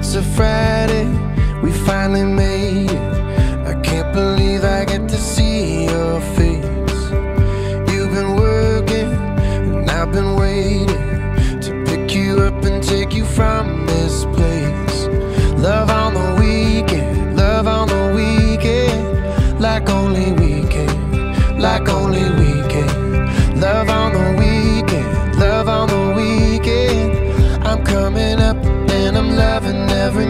It's a Friday, we finally made it. I can't believe loving every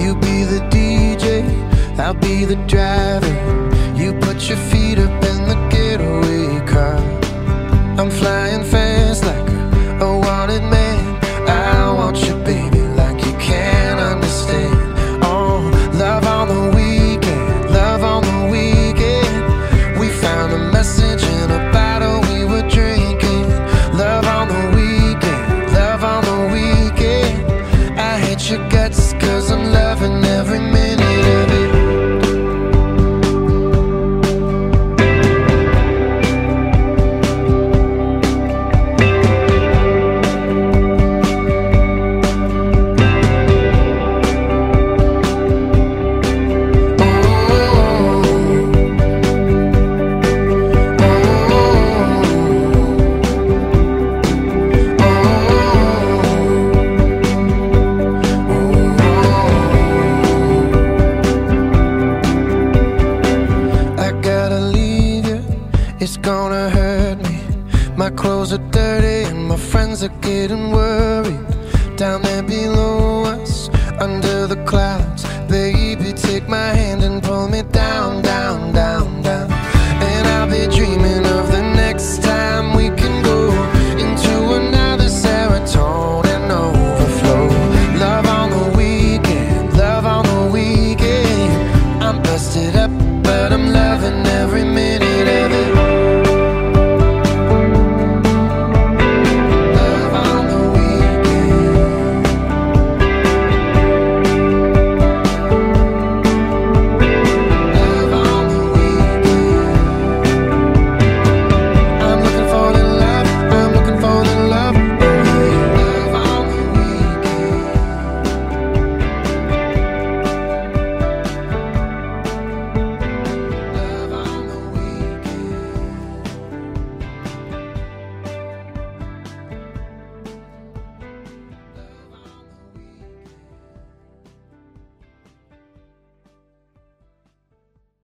You be the DJ, I'll be the driver. You put your feet up My clothes are dirty and my friends are getting worried. Down there below us, under the clouds, baby, take my hand and pull me down, down, down, down. And I'll be dreaming of the next time we can go into another serotonin overflow. Love on the weekend, love on the weekend. I'm busted up, but I'm loving every